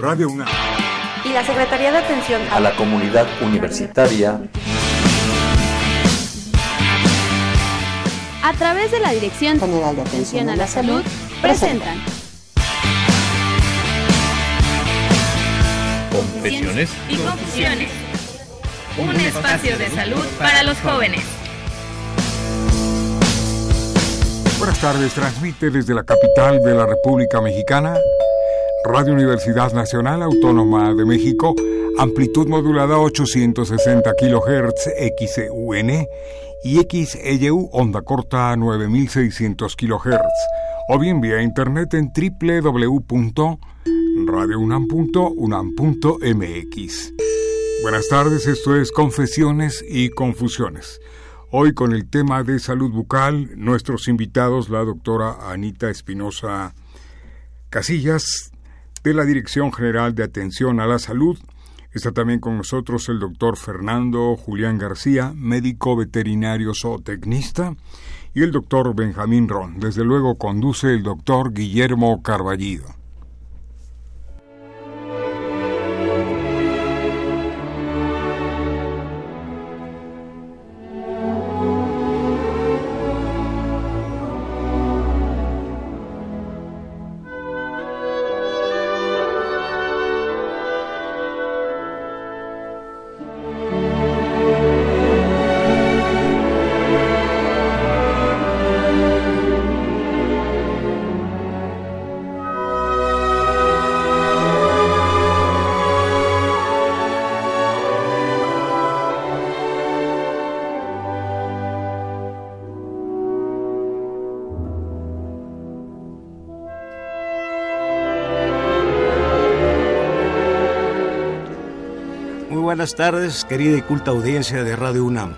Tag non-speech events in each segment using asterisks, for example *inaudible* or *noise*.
Radio UNAM y la Secretaría de Atención a la Comunidad Universitaria a través de la Dirección General de Atención a la Salud presentan Confesiones y confusiones. Un espacio de salud para los jóvenes. Buenas tardes, transmite desde la capital de la República Mexicana, Radio Universidad Nacional Autónoma de México, amplitud modulada 860 kHz XUN y XEU onda corta 9600 kHz, o bien vía internet en www.radiounam.unam.mx. Buenas tardes, esto es Confesiones y Confusiones. Hoy con el tema de salud bucal, nuestros invitados, la doctora Anita Espinosa Casillas, de la Dirección General de Atención a la Salud. Está también con nosotros el doctor Fernando Julián García, médico veterinario zootecnista, y el doctor Benjamín Ron. Desde luego conduce el doctor Guillermo Carballido. Buenas tardes, querida y culta audiencia de Radio UNAM.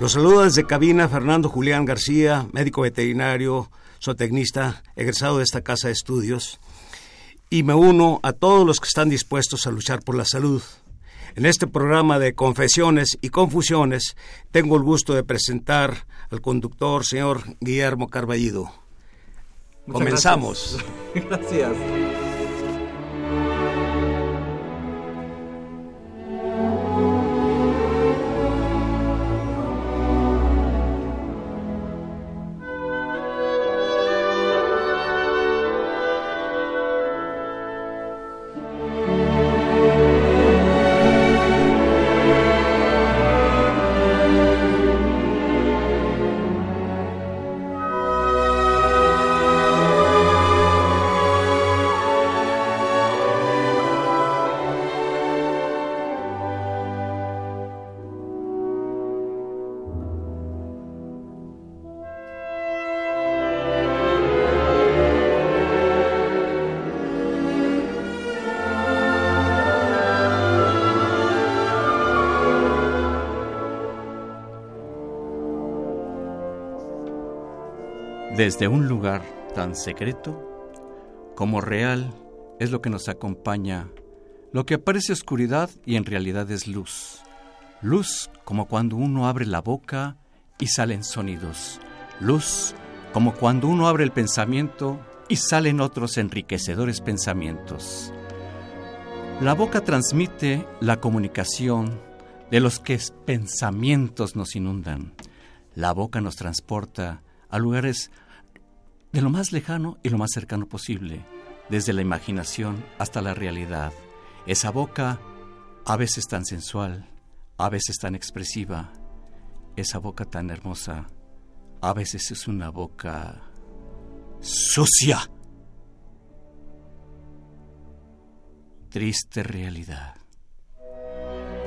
Los saludo desde cabina Fernando Julián García, médico veterinario, zootecnista, egresado de esta casa de estudios, y me uno a todos los que están dispuestos a luchar por la salud. En este programa de confesiones y confusiones tengo el gusto de presentar al conductor señor Guillermo Carballido. Comenzamos. *laughs* gracias. Desde un lugar tan secreto como real es lo que nos acompaña, lo que parece oscuridad y en realidad es luz. Luz como cuando uno abre la boca y salen sonidos. Luz como cuando uno abre el pensamiento y salen otros enriquecedores pensamientos. La boca transmite la comunicación de los que pensamientos nos inundan. La boca nos transporta a lugares de lo más lejano y lo más cercano posible, desde la imaginación hasta la realidad. Esa boca, a veces tan sensual, a veces tan expresiva, esa boca tan hermosa, a veces es una boca sucia. Triste realidad.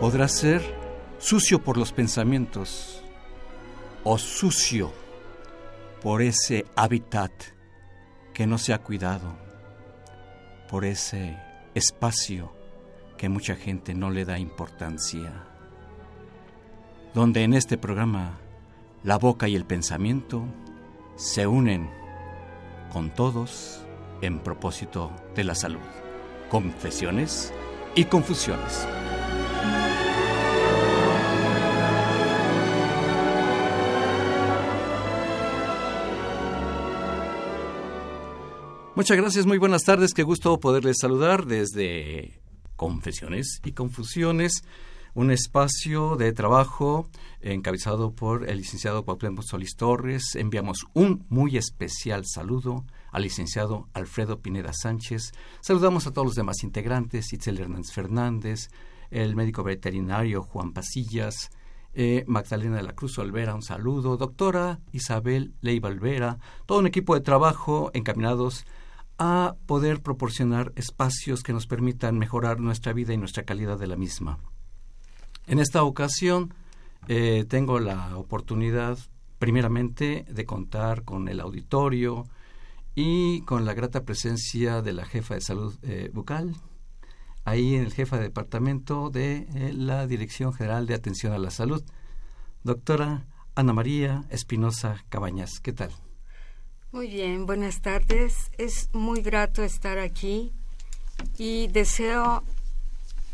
Podrá ser sucio por los pensamientos o sucio por ese hábitat que no se ha cuidado, por ese espacio que mucha gente no le da importancia, donde en este programa la boca y el pensamiento se unen con todos en propósito de la salud. Confesiones y confusiones. Muchas gracias, muy buenas tardes, qué gusto poderles saludar desde Confesiones y Confusiones, un espacio de trabajo encabezado por el licenciado Cuauhtémoc Solís Torres. Enviamos un muy especial saludo al licenciado Alfredo Pineda Sánchez. Saludamos a todos los demás integrantes, Itzel Hernández Fernández, el médico veterinario Juan Pasillas, eh, Magdalena de la Cruz Olvera, un saludo, doctora Isabel Leiva Olvera, todo un equipo de trabajo encaminados a poder proporcionar espacios que nos permitan mejorar nuestra vida y nuestra calidad de la misma. En esta ocasión eh, tengo la oportunidad, primeramente, de contar con el auditorio y con la grata presencia de la jefa de salud eh, bucal, ahí en el jefa de departamento de eh, la Dirección General de Atención a la Salud, doctora Ana María Espinosa Cabañas. ¿Qué tal? Muy bien, buenas tardes. Es muy grato estar aquí y deseo,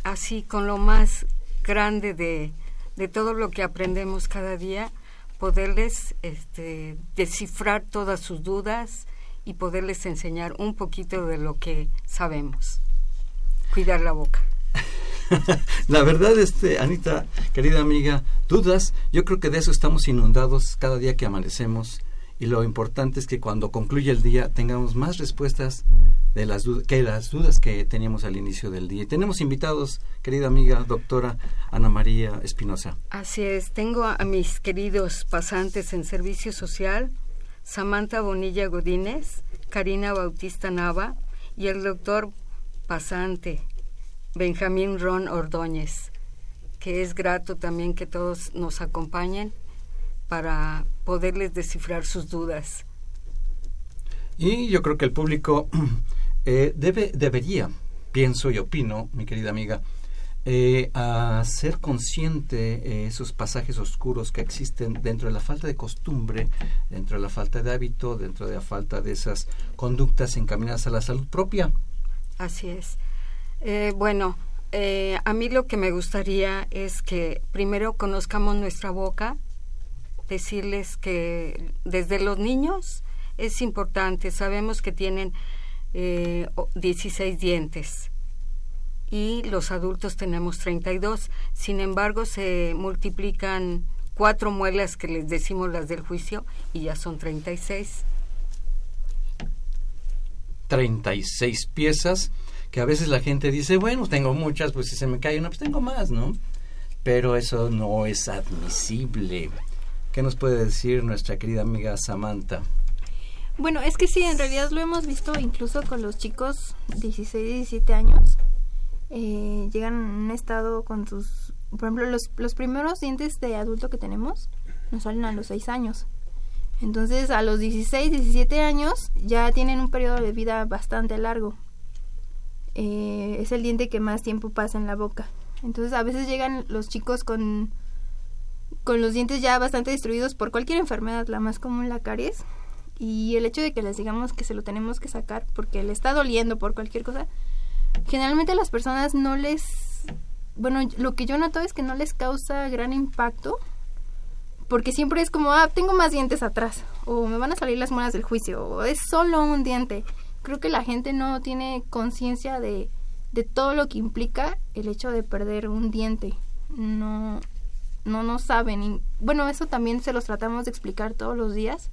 así con lo más grande de, de todo lo que aprendemos cada día, poderles este, descifrar todas sus dudas y poderles enseñar un poquito de lo que sabemos. Cuidar la boca. *laughs* la verdad, este, Anita, querida amiga, dudas, yo creo que de eso estamos inundados cada día que amanecemos y lo importante es que cuando concluya el día tengamos más respuestas de las que las dudas que teníamos al inicio del día. Tenemos invitados, querida amiga doctora Ana María Espinosa. Así es, tengo a mis queridos pasantes en servicio social, Samantha Bonilla Godínez, Karina Bautista Nava y el doctor pasante Benjamín Ron Ordóñez, que es grato también que todos nos acompañen para poderles descifrar sus dudas. Y yo creo que el público *clears throat* eh, debe, debería, pienso y opino, mi querida amiga, eh, a ser consciente eh, esos pasajes oscuros que existen dentro de la falta de costumbre, dentro de la falta de hábito, dentro de la falta de esas conductas encaminadas a la salud propia. Así es. Eh, bueno, a mí lo que me gustaría es que primero conozcamos nuestra boca, decirles que desde los niños es importante, sabemos que tienen eh, 16 dientes y los adultos tenemos 32, sin embargo se multiplican cuatro muelas que les decimos las del juicio y ya son 36. 36 piezas que a veces la gente dice, bueno, tengo muchas, pues si se me cae una, pues tengo más, ¿no? Pero eso no es admisible. ¿Qué nos puede decir nuestra querida amiga Samantha? Bueno, es que sí, en realidad lo hemos visto incluso con los chicos 16, 17 años. Eh, llegan en un estado con sus... Por ejemplo, los, los primeros dientes de adulto que tenemos nos salen a los 6 años. Entonces, a los 16, 17 años ya tienen un periodo de vida bastante largo. Eh, es el diente que más tiempo pasa en la boca. Entonces, a veces llegan los chicos con con los dientes ya bastante destruidos por cualquier enfermedad, la más común la caries, y el hecho de que les digamos que se lo tenemos que sacar porque le está doliendo por cualquier cosa, generalmente a las personas no les, bueno, lo que yo noto es que no les causa gran impacto, porque siempre es como, ah, tengo más dientes atrás, o me van a salir las muelas del juicio, o es solo un diente. Creo que la gente no tiene conciencia de, de todo lo que implica el hecho de perder un diente. No, no no saben. Y, bueno, eso también se los tratamos de explicar todos los días,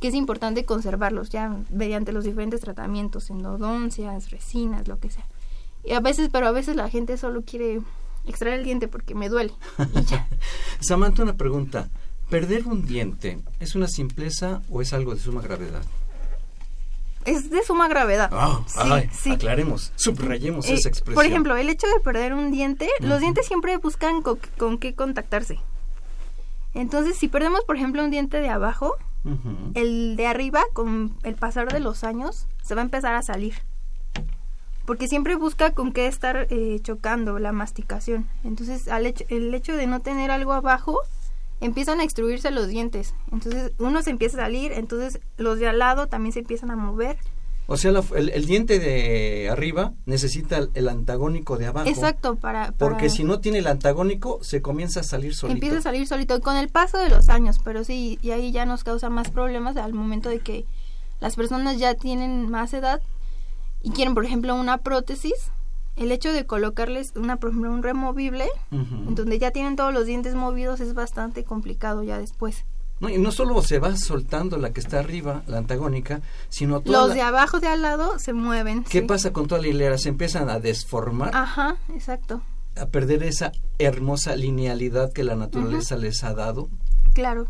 que es importante conservarlos ya mediante los diferentes tratamientos, endodoncias, resinas, lo que sea. Y a veces, pero a veces la gente solo quiere extraer el diente porque me duele. *laughs* Samantha, una pregunta. ¿Perder un diente es una simpleza o es algo de suma gravedad? Es de suma gravedad. Ah, Aclaremos, subrayemos eh, esa expresión. Por ejemplo, el hecho de perder un diente, los dientes siempre buscan con, qué contactarse. Entonces, si perdemos, por ejemplo, un diente de abajo, el de arriba, con el pasar de los años, se va a empezar a salir. Porque siempre busca con qué estar eh, chocando la masticación. Entonces, al el hecho de no tener algo abajo, empiezan a extruirse los dientes. Entonces uno se empieza a salir, entonces los de al lado también se empiezan a mover. O sea, el, diente de arriba necesita el, antagónico de abajo. Exacto, para, Porque si no tiene el antagónico, se comienza a salir solito. Empieza a salir solito con el paso de los años, pero sí, y ahí ya nos causa más problemas al momento de que las personas ya tienen más edad y quieren, por ejemplo, una prótesis, el hecho de colocarles una, por ejemplo, un removible, en donde ya tienen todos los dientes movidos, es bastante complicado ya después. No, y no solo se va soltando la que está arriba, la antagónica, sino toda Los de abajo de al lado se mueven. ¿Qué sí. pasa con toda la hilera? Se empiezan a desformar, Ajá, exacto. a perder esa hermosa linealidad que la naturaleza les ha dado. Claro.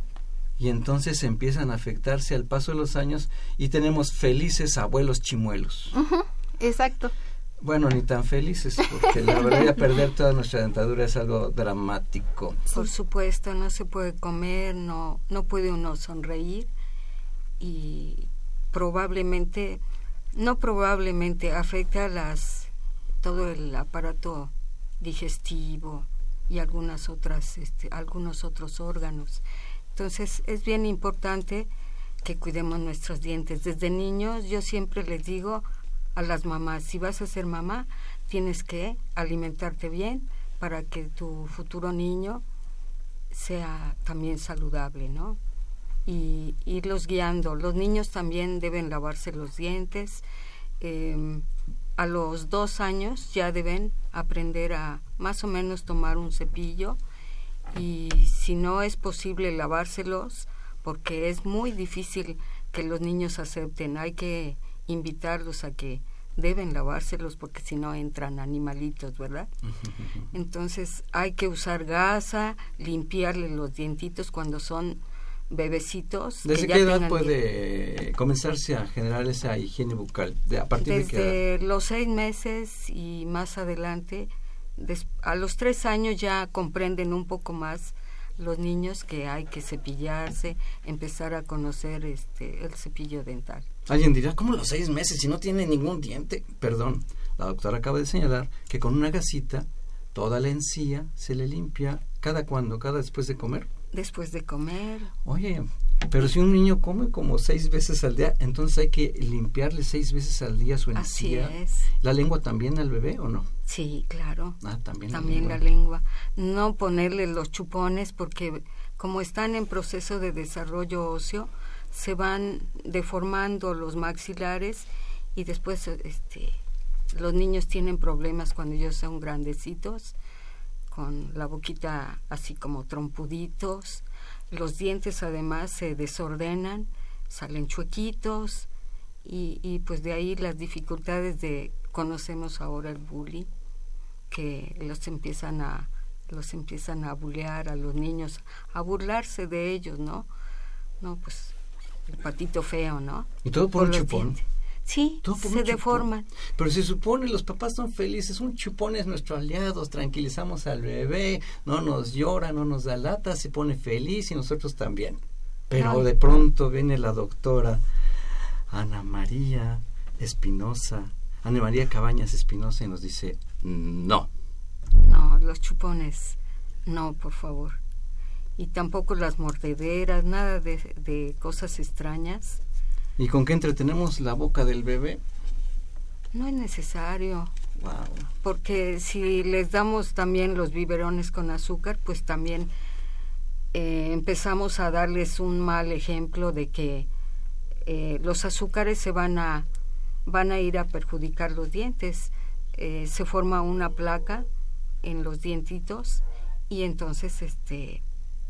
Y entonces empiezan a afectarse al paso de los años y tenemos felices abuelos chimuelos. Ujú, Exacto. Bueno, ni tan felices, porque la verdad ya perder toda nuestra dentadura es algo dramático. Por supuesto, no se puede comer, no, no puede uno sonreír y probablemente, no probablemente, afecta las, todo el aparato digestivo y algunas otras, este, algunos otros órganos. Entonces es bien importante que cuidemos nuestros dientes. Desde niños yo siempre les digo a las mamás, si vas a ser mamá, tienes que alimentarte bien para que tu futuro niño sea también saludable, ¿no? Y irlos guiando. Los niños también deben lavarse los dientes. eh, a los dos años ya deben aprender a más o menos tomar un cepillo y si no es posible lavárselos, porque es muy difícil que los niños acepten, hay que invitarlos a que deben lavárselos porque si no entran animalitos, ¿verdad? Entonces hay que usar gasa, limpiarle los dientitos cuando son bebecitos. que ¿Desde ya qué edad puede comenzarse a generar esa higiene bucal? De, ¿A partir de qué edad? Desde los seis meses y más adelante, des- a los tres años ya comprenden un poco más los niños que hay que cepillarse, empezar a conocer este el cepillo dental. Alguien dirá, ¿cómo los seis meses si no tiene ningún diente? Perdón, la doctora acaba de señalar que con una gasita toda la encía se le limpia cada cuando, cada después de comer. Después de comer, Oye, pero si un niño come como seis veces al día, entonces hay que limpiarle seis veces al día su así encía. es. ¿La lengua también al bebé o no? Sí, claro. Ah, también, También la la lengua. lengua. No ponerle los chupones porque como están en proceso de desarrollo óseo, se van deformando los maxilares y después este los niños tienen problemas cuando ellos son grandecitos con la boquita así como trompuditos, los dientes además se desordenan, salen chuequitos y, pues de ahí las dificultades de conocemos ahora el bullying que los empiezan a los empiezan a bulear a los niños, a burlarse de ellos, ¿no? No, pues el patito feo, ¿no? Y todo por, un chupón. Sí, Todo por se deforman. Pero se supone los papás son felices, un chupón es nuestro aliado, tranquilizamos al bebé, no nos llora, no nos da lata, se pone feliz y nosotros también. Pero No. de pronto viene la doctora Ana María Espinosa, Ana María Cabañas Espinosa y nos dice, no. No, los chupones, no, por favor. Y tampoco las mordederas, nada de, de cosas extrañas. ¿Y con qué entretenemos la boca del bebé? No es necesario, Wow. porque si les damos también los biberones con azúcar, pues también eh, empezamos a darles un mal ejemplo de que eh, los azúcares se van a van a ir a perjudicar los dientes. Eh, se forma una placa en los dientitos y entonces este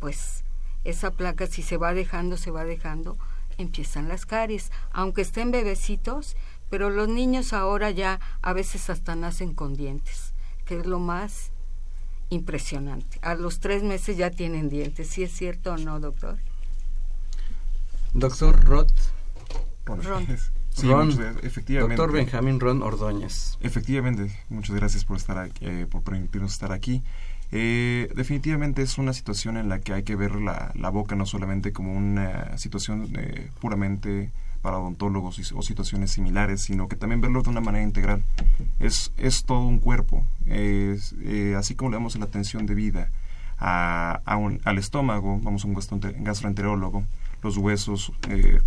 pues esa placa si se va dejando se va dejando empiezan las caries aunque estén bebecitos pero los niños ahora ya a veces hasta nacen con dientes que es lo más impresionante a los tres meses ya tienen dientes ¿sí es cierto o no doctor? Doctor Roth, Ron. *laughs* Sí, Ron, efectivamente. doctor Benjamín Ron Ordóñez. Efectivamente, muchas gracias por estar aquí, eh, por permitirnos estar aquí. Eh, definitivamente es una situación en la que hay que ver la, la boca no solamente como una situación eh, puramente para odontólogos o situaciones similares, sino que también verlo de una manera integral. Es, es todo un cuerpo. Eh, así como le damos la atención debida a, a un- al estómago, vamos a un gastroente- gastroenterólogo, los huesos, eh,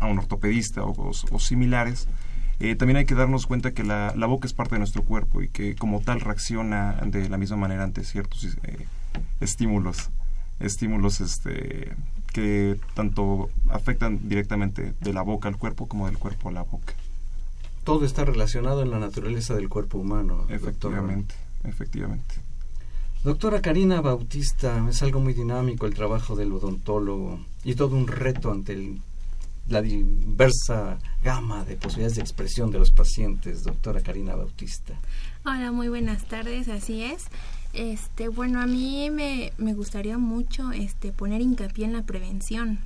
a un ortopedista o similares, eh, también hay que darnos cuenta que la, la boca es parte de nuestro cuerpo y que como tal reacciona de la misma manera ante ciertos eh, estímulos, estímulos este, que tanto afectan directamente de la boca al cuerpo como del cuerpo a la boca. Todo está relacionado en la naturaleza del cuerpo humano. Efectivamente, efectivamente. Doctora Karina Bautista, es algo muy dinámico el trabajo del odontólogo y todo un reto ante la diversa gama de posibilidades de expresión de los pacientes, doctora Karina Bautista. Hola, muy buenas tardes, así es. Este, bueno, a mí me, me gustaría mucho este, poner hincapié en la prevención,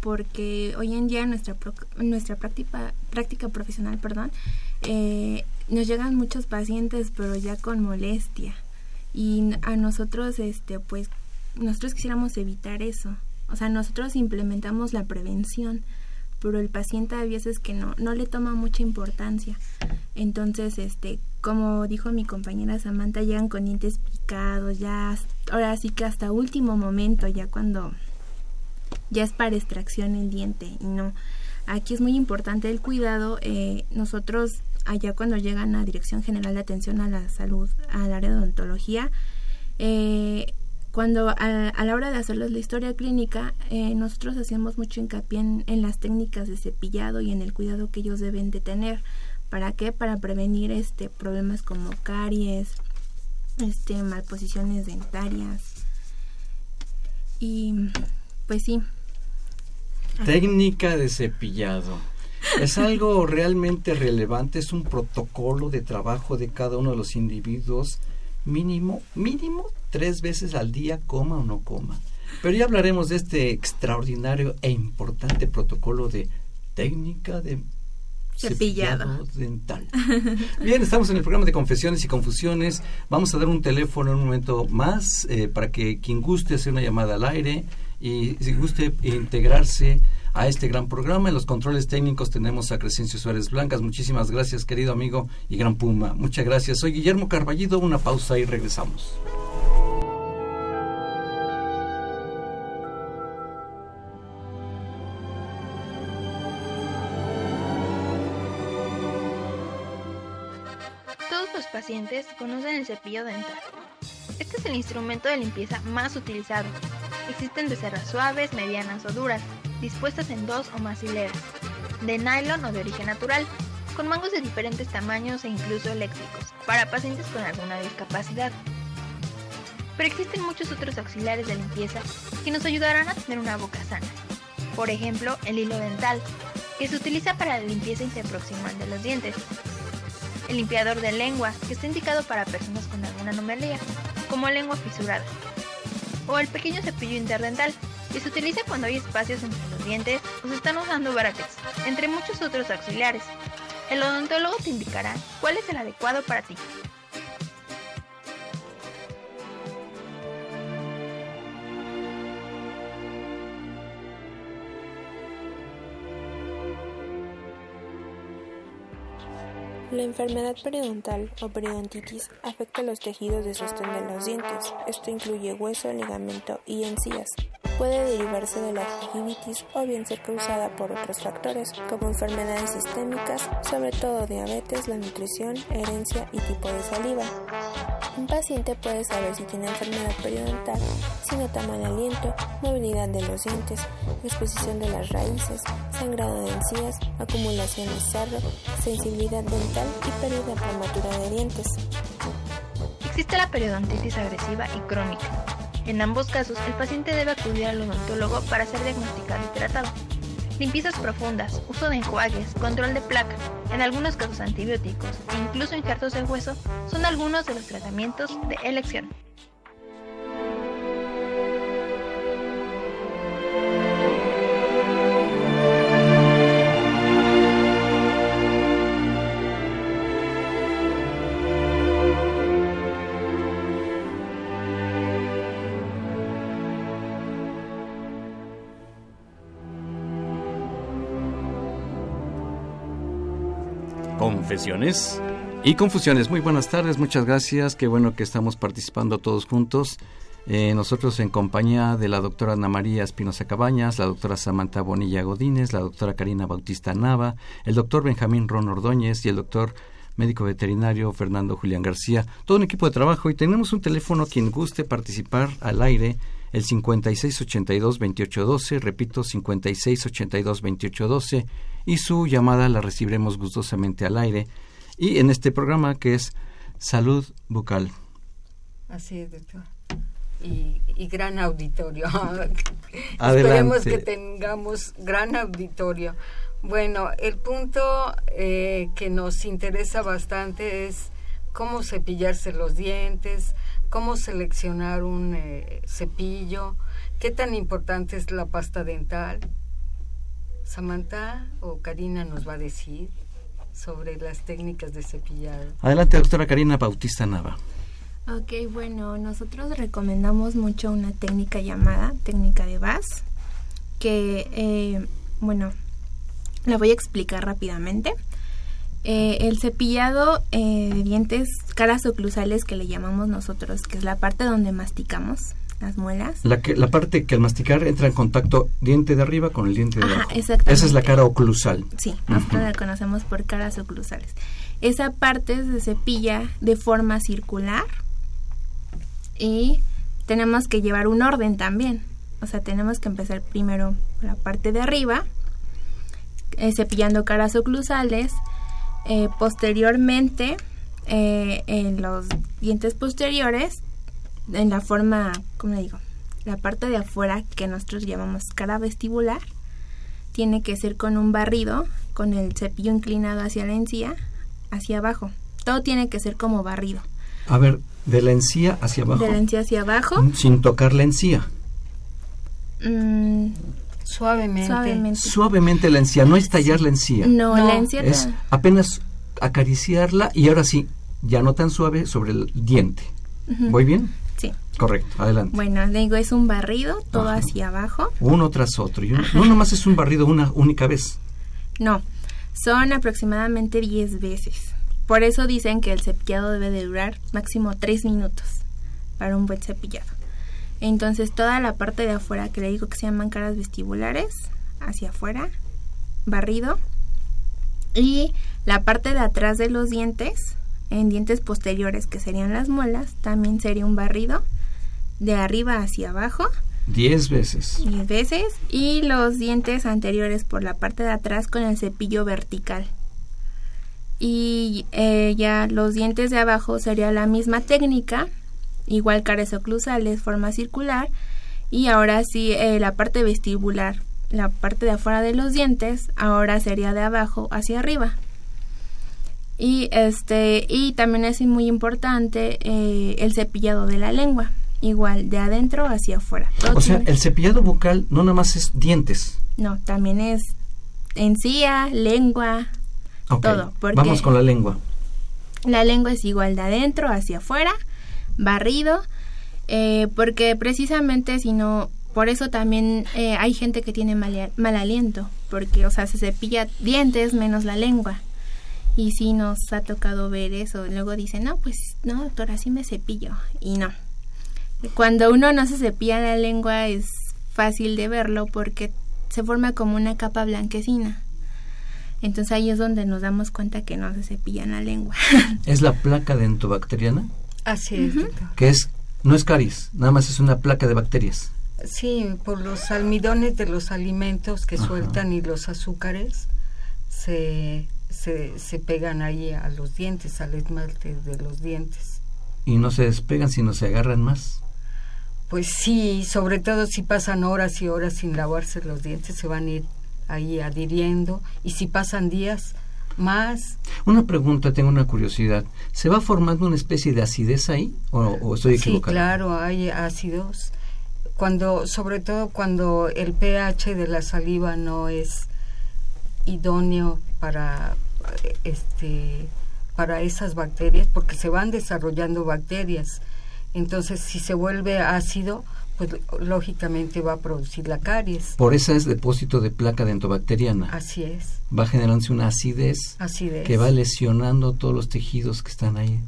porque hoy en día nuestra, nuestra práctica, práctica profesional, perdón, eh, nos llegan muchos pacientes, pero ya con molestia y a nosotros este pues nosotros quisiéramos evitar eso o sea nosotros implementamos la prevención pero el paciente a veces que no no le toma mucha importancia. Entonces este como dijo mi compañera Samantha llegan con dientes picados ya ahora sí que hasta último momento ya cuando ya es para extracción el diente y no. Aquí es muy importante el cuidado eh, nosotros allá cuando llegan a Dirección General de Atención a la Salud, al área de odontología, eh, cuando a, la hora de hacerles la historia clínica, eh, nosotros hacemos mucho hincapié en, las técnicas de cepillado y en el cuidado que ellos deben de tener. ¿Para qué? Para prevenir este problemas como caries, este malposiciones dentarias. Y pues sí. Técnica de cepillado. Es *laughs* algo realmente relevante, es un protocolo de trabajo de cada uno de los individuos, mínimo, mínimo tres veces al día, coma o no coma. Pero ya hablaremos de este extraordinario e importante protocolo de técnica de cepillado, dental. Bien, estamos en el programa de confesiones y confusiones. Vamos a dar un teléfono en un momento más eh, para que quien guste hacer una llamada al aire y si guste integrarse a este gran programa. En los controles técnicos tenemos a Crescencio Suárez Blancas. Muchísimas gracias, querido amigo y gran Puma. Muchas gracias. Soy Guillermo Carballido. Una pausa y regresamos. Todos los pacientes conocen el cepillo dental. Este es el instrumento de limpieza más utilizado. Existen de cerras suaves, medianas o duras dispuestas en dos o más hileras, de nylon o de origen natural, con mangos de diferentes tamaños e incluso eléctricos, para pacientes con alguna discapacidad. Pero existen muchos otros auxiliares de limpieza que nos ayudarán a tener una boca sana. Por ejemplo, el hilo dental, que se utiliza para la limpieza interproximal de los dientes. El limpiador de lengua, que está indicado para personas con alguna anomalía, como lengua fisurada. O el pequeño cepillo interdental, y se utiliza cuando hay espacios entre los dientes o se están usando brackets, entre muchos otros auxiliares. El odontólogo te indicará cuál es el adecuado para ti. La enfermedad periodontal o periodontitis afecta los tejidos de sostén de los dientes. Esto incluye hueso, ligamento y encías. Puede derivarse de la gingivitis o bien ser causada por otros factores, como enfermedades sistémicas, sobre todo diabetes, la nutrición, herencia y tipo de saliva. Un paciente puede saber si tiene enfermedad periodontal si nota mal aliento, movilidad de los dientes, exposición de las raíces, sangrado de encías, acumulación de sarro, sensibilidad dental y de dientes. Existe la periodontitis agresiva y crónica. En ambos casos, el paciente debe acudir al odontólogo para ser diagnosticado y tratado. Limpiezas profundas, uso de enjuagues, control de placa, en algunos casos antibióticos e incluso injertos de hueso son algunos de los tratamientos de elección. Y confusiones. Muy buenas tardes, muchas gracias. Qué bueno que estamos participando todos juntos. Eh, nosotros en compañía de la doctora Ana María Espinosa Cabañas, la doctora Samantha Bonilla Godínez, la doctora Karina Bautista Nava, el doctor Benjamín Ron Ordóñez y el doctor médico veterinario Fernando Julián García, todo un equipo de trabajo y tenemos un teléfono quien guste participar al aire el 5682-2812, repito, 5682-2812, y su llamada la recibiremos gustosamente al aire. Y en este programa que es Salud Bucal. Así es, doctor. Y, gran auditorio. *laughs* Esperemos que tengamos gran auditorio. Bueno, el punto eh, que nos interesa bastante es cómo cepillarse los dientes, cómo seleccionar un eh, cepillo, qué tan importante es la pasta dental. Samantha o Karina nos va a decir sobre las técnicas de cepillado. Adelante, doctora Karina Bautista Nava. Ok, bueno, nosotros recomendamos mucho una técnica llamada técnica de VAS, que, eh, bueno, la voy a explicar rápidamente. Eh, el cepillado eh, de dientes caras oclusales que le llamamos nosotros, que es la parte donde masticamos las muelas. La, que, la parte que al masticar entra en contacto diente de arriba con el diente de abajo. Exactamente. Esa es la cara oclusal. Sí, nosotros la conocemos por caras oclusales. Esa parte se cepilla de forma circular y tenemos que llevar un orden también. O sea, tenemos que empezar primero la parte de arriba, eh, cepillando caras oclusales, eh, posteriormente eh, en los dientes posteriores, en la forma, ¿cómo le digo? La parte de afuera que nosotros llamamos cara vestibular, tiene que ser con un barrido, con el cepillo inclinado hacia la encía, hacia abajo. Todo tiene que ser como barrido. A ver, de la encía hacia abajo. De la encía hacia abajo. Sin tocar la encía. Mm, suavemente. suavemente. la encía, no es tallar la encía. No, la encía es apenas acariciarla y ahora sí, ya no tan suave sobre el diente. ¿Voy bien? Sí. Correcto, adelante. Bueno, digo, es un barrido, todo hacia abajo. Uno tras otro. no nomás es un barrido una única vez. No, son aproximadamente 10 veces. Por eso dicen que el cepillado debe de durar máximo 3 minutos para un buen cepillado. Entonces toda la parte de afuera que le digo que se llaman caras vestibulares, hacia afuera, barrido. Y la parte de atrás de los dientes, en dientes posteriores que serían las muelas, también sería un barrido de arriba hacia abajo. Diez veces. Diez veces. Y los dientes anteriores por la parte de atrás con el cepillo vertical y eh, ya los dientes de abajo sería la misma técnica, igual caras oclusales, forma circular y ahora sí eh, la parte vestibular, la parte de afuera de los dientes, ahora sería de abajo hacia arriba. Y este y también es muy importante eh, el cepillado de la lengua, igual de adentro hacia afuera. o sea, el cepillado bucal no nada más es dientes. No, también es encía, lengua, todo. Vamos con la lengua. La lengua es igual de adentro hacia afuera, barrido, eh, porque precisamente si no, por eso también eh, hay gente que tiene mal, aliento, porque, o sea, se cepilla dientes menos la lengua. Y sí nos ha tocado ver eso. Luego dicen, no, pues no, doctora, así me cepillo. Y no. Cuando uno no se cepilla la lengua es fácil de verlo porque se forma como una capa blanquecina. Entonces ahí es donde nos damos cuenta que no se cepillan la lengua. *laughs* ¿Es la placa dentobacteriana? Así es. Que es, no es caries, nada más es una placa de bacterias. Sí, por los almidones de los alimentos que sueltan y los azúcares se, se, se pegan ahí a los dientes, al esmalte de los dientes. ¿Y no se despegan, sino se agarran más? Pues sí, sobre todo si pasan horas y horas sin lavarse los dientes, se van a ir ahí adhiriendo y si pasan días más. Una pregunta, tengo una curiosidad. ¿Se va formando una especie de acidez ahí o, estoy equivocado? Sí, claro, hay ácidos. Cuando, sobre todo cuando el pH de la saliva no es idóneo para este para esas bacterias porque se van desarrollando bacterias. Entonces, si se vuelve ácido, pues lógicamente va a producir la caries. Por eso es depósito de placa dentobacteriana. Así es. Va generándose una acidez, que va lesionando todos los tejidos que están ahí,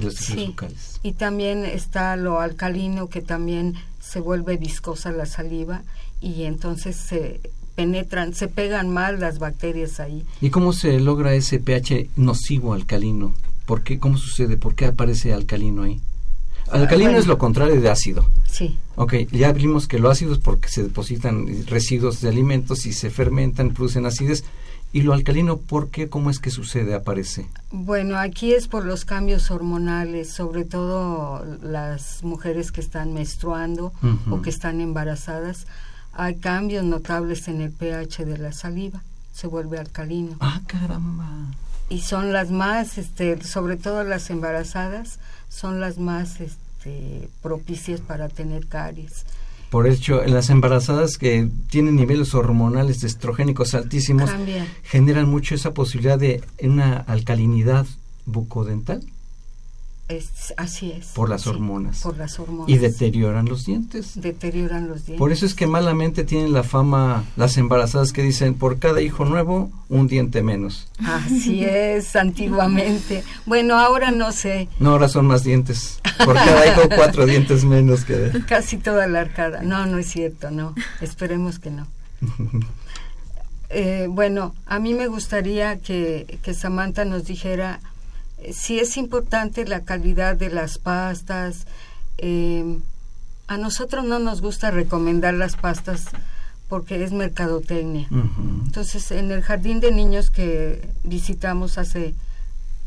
los tejidos bucales. Y también está lo alcalino que también se vuelve viscosa la saliva y entonces se penetran, se pegan mal las bacterias ahí. ¿Y cómo se logra ese pH nocivo alcalino? ¿Por qué? ¿Cómo sucede? ¿Por qué aparece alcalino ahí? Alcalino es lo contrario de ácido. Sí. Ok, ya vimos que lo ácido es porque se depositan residuos de alimentos y se fermentan, producen acidez. ¿Y lo alcalino por qué? ¿Cómo es que sucede, aparece? Bueno, aquí es por los cambios hormonales, sobre todo las mujeres que están menstruando o que están embarazadas. Hay cambios notables en el pH de la saliva, se vuelve alcalino. Ah, caramba. Y son las más, este, sobre todo las embarazadas, son las más este, propicias para tener caries. Por hecho, las embarazadas que tienen niveles hormonales estrogénicos altísimos, generan mucho esa posibilidad de una alcalinidad bucodental. Es, así es. Por las hormonas. Por las hormonas. Y deterioran los dientes. Deterioran los dientes. Por eso es que malamente tienen la fama las embarazadas que dicen, por cada hijo nuevo, un diente menos. Así es, antiguamente. Bueno, ahora no sé. No, ahora son más dientes. Por cada hijo, cuatro dientes menos que... Casi toda la arcada. No, no es cierto, no. Esperemos que no. *laughs* Eh, bueno, a mí me gustaría que, que Samantha nos dijera si es importante la calidad de las pastas. Eh, a nosotros no nos gusta recomendar las pastas porque es mercadotecnia. Entonces, en el jardín de niños que visitamos hace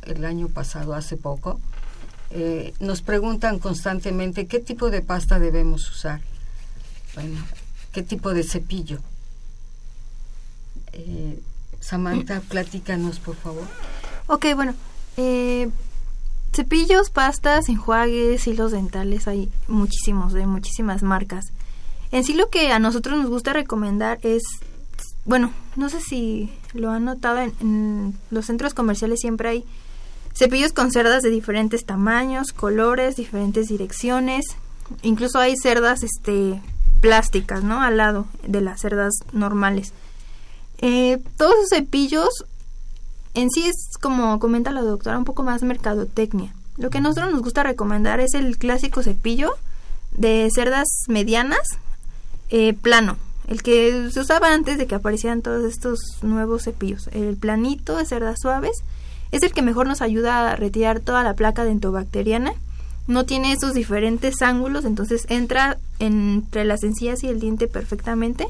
el año pasado, hace poco, eh, nos preguntan constantemente qué tipo de pasta debemos usar. Bueno, qué tipo de cepillo. Eh, Samantha, platícanos, por favor. Ok, bueno, eh, cepillos, pastas, enjuagues, hilos dentales, hay muchísimos, de muchísimas marcas. En sí lo que a nosotros nos gusta recomendar es, bueno, no sé si lo han notado, en, los centros comerciales siempre hay cepillos con cerdas de diferentes tamaños, colores, diferentes direcciones. Incluso hay cerdas este, plásticas, ¿no? Al lado de las cerdas normales. Eh, todos esos cepillos en sí es, como comenta la doctora, un poco más mercadotecnia. Lo que a nosotros nos gusta recomendar es el clásico cepillo de cerdas medianas, eh, plano, el que se usaba antes de que aparecieran todos estos nuevos cepillos. El planito de cerdas suaves es el que mejor nos ayuda a retirar toda la placa dentobacteriana. No tiene esos diferentes ángulos, entonces entra entre las encías y el diente perfectamente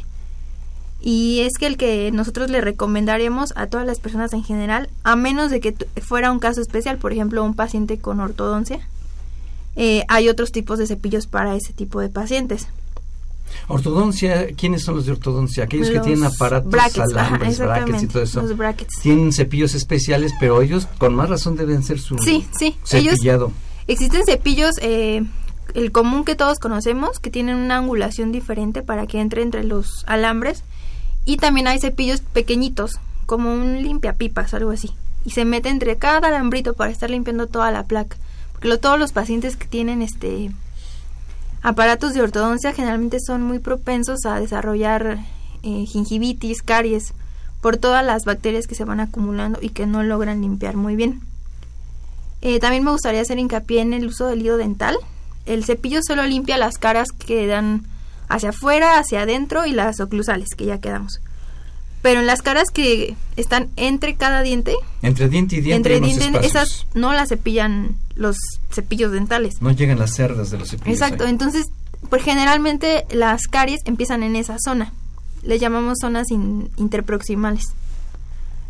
y es que el que nosotros le recomendaríamos a todas las personas en general, a menos de que fuera un caso especial, por ejemplo, un paciente con ortodoncia, eh, hay otros tipos de cepillos para ese tipo de pacientes. Ortodoncia, ¿quiénes son los de ortodoncia? Aquellos que tienen aparatos, alambres, brackets y todo eso. Los brackets. Tienen cepillos especiales, pero ellos con más razón deben ser su sí, sí. cepillado. existen cepillos, eh, el común que todos conocemos, que tienen una angulación diferente para que entre entre los alambres y también hay cepillos pequeñitos, como un limpiapipas, algo así. Y se mete entre cada alambrito para estar limpiando toda la placa. Porque todos los pacientes que tienen este aparatos de ortodoncia generalmente son muy propensos a desarrollar eh, gingivitis, caries, por todas las bacterias que se van acumulando y que no logran limpiar muy bien. Eh, también me gustaría hacer hincapié en el uso del hilo dental. El cepillo solo limpia las caras que dan hacia afuera, hacia adentro y las oclusales, que ya quedamos. Pero en las caras que están entre cada diente, entre diente y diente, entre diente esas no las cepillan los cepillos dentales. No llegan las cerdas de los cepillos. Exacto, entonces, pues generalmente las caries empiezan en esa zona. Le llamamos zonas interproximales.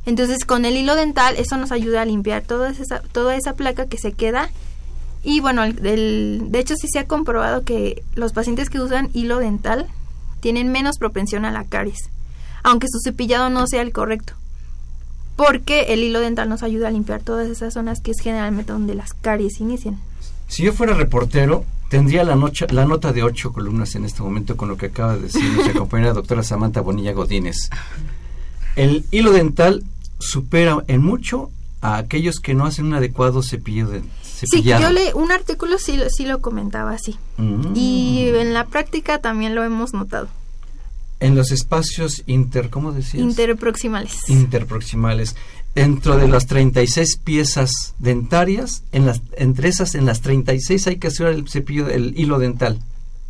Entonces, con el hilo dental eso nos ayuda a limpiar toda esa toda esa placa que se queda y bueno, de hecho sí se ha comprobado que los pacientes que usan hilo dental tienen menos propensión a la caries, aunque su cepillado no sea el correcto. Porque el hilo dental nos ayuda a limpiar todas esas zonas que es generalmente donde las caries inician. Si yo fuera reportero, tendría la, la nota de ocho columnas en este momento con lo que acaba de decir nuestra *laughs* compañera doctora Samantha Bonilla Godínez. El hilo dental supera en mucho a aquellos que no hacen un adecuado cepillo de Sí, yo leí un artículo sí, sí lo comentaba así. Mm. Y en la práctica también lo hemos notado. En los espacios inter, ¿cómo decías? Interproximales. Interproximales. Dentro de las 36 piezas dentarias, en las, entre esas, en las 36 hay que hacer el cepillo del hilo dental.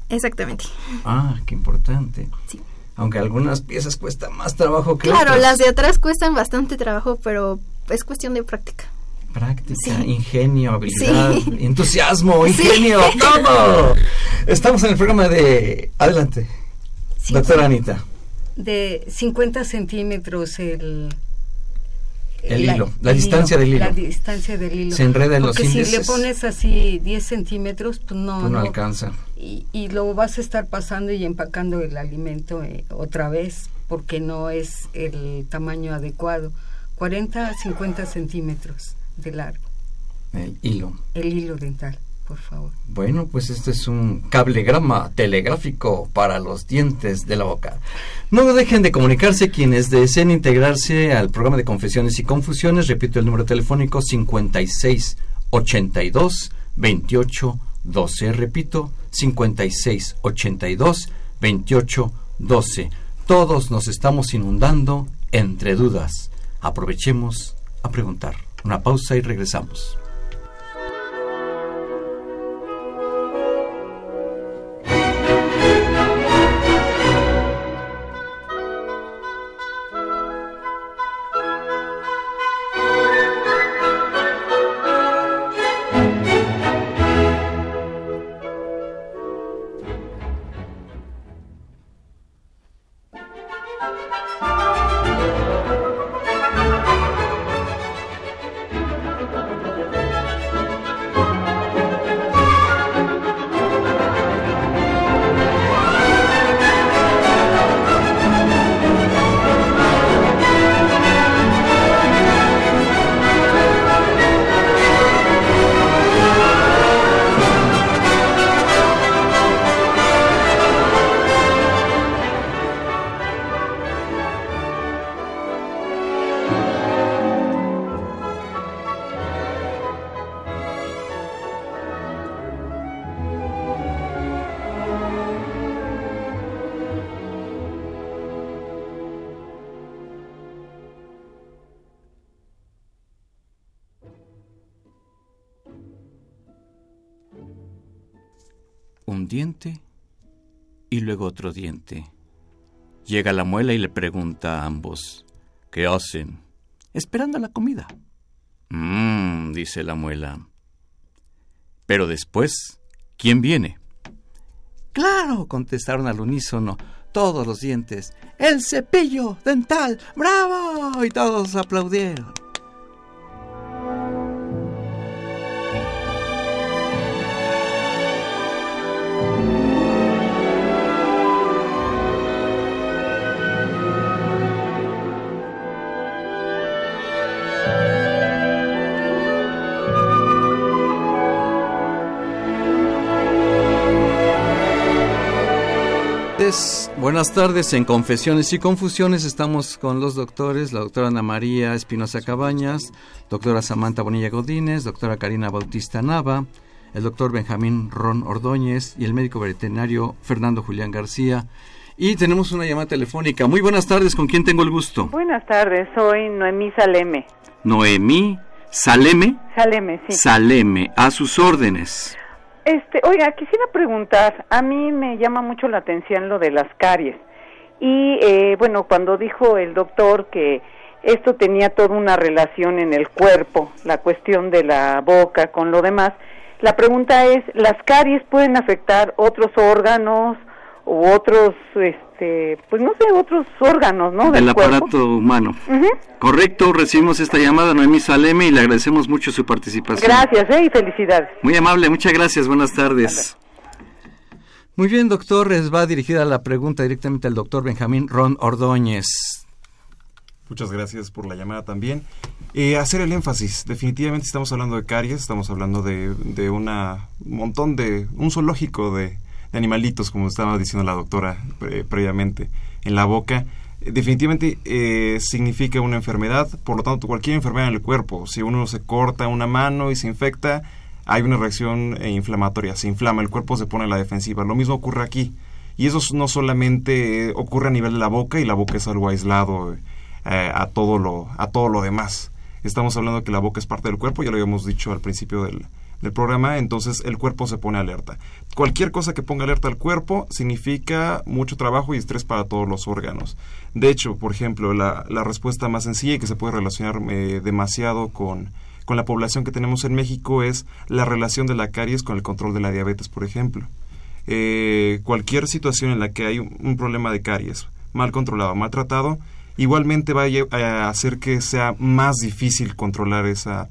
Exactamente. Ah, qué importante. Sí. Aunque algunas piezas cuestan más trabajo que Claro, las de atrás cuestan bastante trabajo, pero es cuestión de práctica. Práctica, ingenio, habilidad, entusiasmo, ingenio, *laughs* todo. Estamos en el programa de... Adelante, doctora Anita. De 50 centímetros el... El hilo, la distancia del hilo. La distancia del hilo. Se enreda en los índices. si le pones así 10 centímetros, pues no, Pues no alcanza. Y, y lo vas a estar pasando y empacando el alimento eh, otra vez porque no es el tamaño adecuado. 40 a 50 centímetros de largo. El hilo. El hilo dental, por favor. Bueno, pues este es un cablegrama telegráfico para los dientes de la boca. No dejen de comunicarse quienes deseen integrarse al programa de confesiones y confusiones. Repito el número telefónico 56 82 28 12. Repito, 56 82 28 12. Todos nos estamos inundando entre dudas. Aprovechemos a preguntar. Una pausa y regresamos. Llega la muela y le pregunta a ambos, ¿qué hacen? Esperando la comida. Mmm, dice la muela. Pero después, ¿quién viene? Claro, contestaron al unísono todos los dientes. El cepillo dental. ¡Bravo! Y todos aplaudieron. Buenas tardes, en Confesiones y Confusiones estamos con los doctores, la doctora Ana María Espinosa Cabañas, doctora Samantha Bonilla Godínez, doctora Karina Bautista Nava, el doctor Benjamín Ron Ordóñez y el médico veterinario Fernando Julián García. Y tenemos una llamada telefónica. Muy buenas tardes, ¿con quién tengo el gusto? Buenas tardes, soy Noemí Saleme. Noemí Saleme. Saleme, sí. Saleme, a sus órdenes. Este, oiga, quisiera preguntar, a mí me llama mucho la atención lo de las caries. Y eh, bueno, cuando dijo el doctor que esto tenía toda una relación en el cuerpo, la cuestión de la boca con lo demás, la pregunta es, ¿las caries pueden afectar otros órganos u otros, este, pues no sé, otros órganos, ¿no? Del, Del cuerpo? aparato humano. Ujú. Correcto, recibimos esta llamada, Noemí Saleme, y le agradecemos mucho su participación. Gracias, ¿eh? Y felicidades. Muy amable, muchas gracias, buenas tardes. Muy bien, doctor, les va dirigida la pregunta directamente al doctor Benjamín Ron Ordóñez. Muchas gracias por la llamada también. Eh, hacer el énfasis, definitivamente estamos hablando de caries, estamos hablando de, de una montón de, un zoológico de, de animalitos, como estaba diciendo la doctora pre- previamente, en la boca. Eh, Definitivamente eh, significa una enfermedad, por lo tanto cualquier enfermedad en el cuerpo, si uno se corta una mano y se infecta, hay una reacción eh, inflamatoria, se inflama, el cuerpo se pone a la defensiva. Lo mismo ocurre aquí. Y eso no solamente eh, ocurre a nivel de la boca y la boca es algo aislado eh, a, todo lo, a todo lo demás. Estamos hablando que la boca es parte del cuerpo, ya lo habíamos dicho al principio del, del programa, entonces el cuerpo se pone alerta. Cualquier cosa que ponga alerta al cuerpo significa mucho trabajo y estrés para todos los órganos. De hecho, por ejemplo, la, la respuesta más sencilla y que se puede relacionar eh, demasiado con, con la población que tenemos en México es la relación de la caries con el control de la diabetes, por ejemplo. Eh, cualquier situación en la que hay un, problema de caries mal controlado, mal tratado, igualmente va a hacer que sea más difícil controlar esa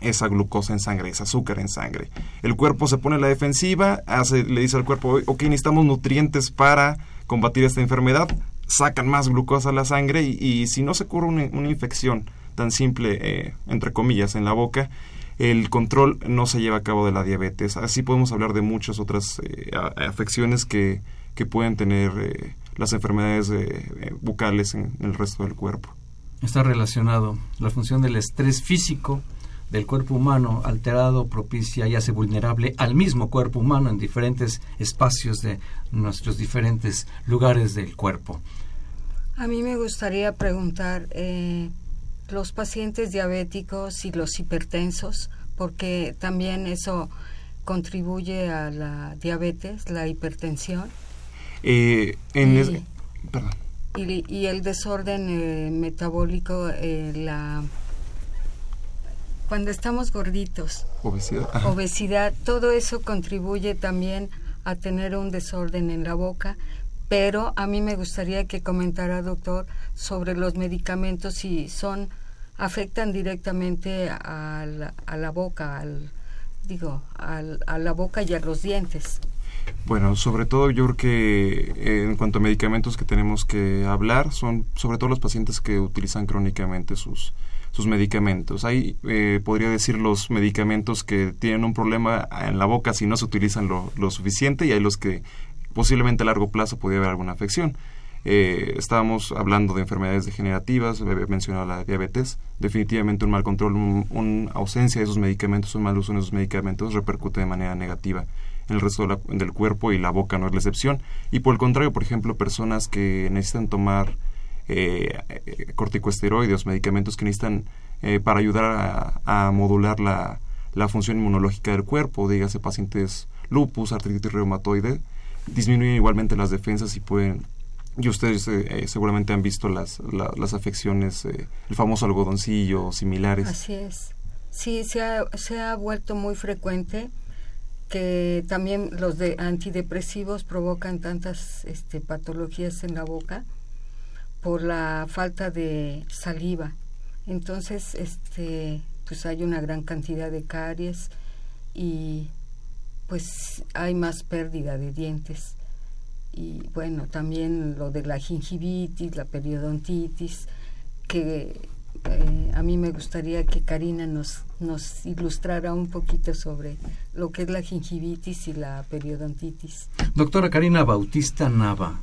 esa glucosa en sangre, ese azúcar en sangre. El cuerpo se pone a la defensiva, hace, le dice al cuerpo, ok, necesitamos nutrientes para combatir esta enfermedad, sacan más glucosa a la sangre y, si no se cura una, infección tan simple, eh, entre comillas, en la boca, el control no se lleva a cabo de la diabetes. Así podemos hablar de muchas otras eh, afecciones que, que, pueden tener eh, las enfermedades bucales en el resto del cuerpo. Está relacionado la función del estrés físico del cuerpo humano alterado propicia y hace vulnerable al mismo cuerpo humano en diferentes espacios de nuestros diferentes lugares del cuerpo. A mí me gustaría preguntar, eh, los pacientes diabéticos y los hipertensos, porque también eso contribuye a la diabetes, la hipertensión. Eh, en y, y, el desorden eh, metabólico, la cuando estamos gorditos. Obesidad. Obesidad, todo eso contribuye también a tener un desorden en la boca, pero a mí me gustaría que comentara, doctor, sobre los medicamentos si son afectan directamente a la, a la boca, al, digo, al, a la boca y a los dientes. Bueno, sobre todo yo creo que eh, en cuanto a medicamentos que tenemos que hablar son sobre todo los pacientes que utilizan crónicamente sus sus medicamentos. Hay, eh, podría decir, los medicamentos que tienen un problema en la boca si no se utilizan lo, lo suficiente y hay los que posiblemente a largo plazo podría haber alguna afección. Eh, estábamos hablando de enfermedades degenerativas, he mencionado la diabetes. Definitivamente un mal control, una ausencia de esos medicamentos, un mal uso de esos medicamentos repercute de manera negativa en el resto del cuerpo y la boca no es la excepción. Y por el contrario, por ejemplo, personas que necesitan tomar corticosteroides, medicamentos que necesitan eh, para ayudar a, modular la, función inmunológica del cuerpo, dígase pacientes lupus, artritis reumatoide, disminuyen igualmente las defensas y pueden y ustedes eh, seguramente han visto las, las afecciones, el famoso algodoncillo, similares. Así es. Sí, se ha, se ha vuelto muy frecuente que también los de antidepresivos provocan tantas este, patologías en la boca por la falta de saliva. Entonces, este, pues hay una gran cantidad de caries y pues hay más pérdida de dientes. Y bueno, también lo de la gingivitis, la periodontitis, que eh, a mí me gustaría que Karina nos, nos ilustrara un poquito sobre lo que es la gingivitis y la periodontitis. Doctora Karina Bautista Nava,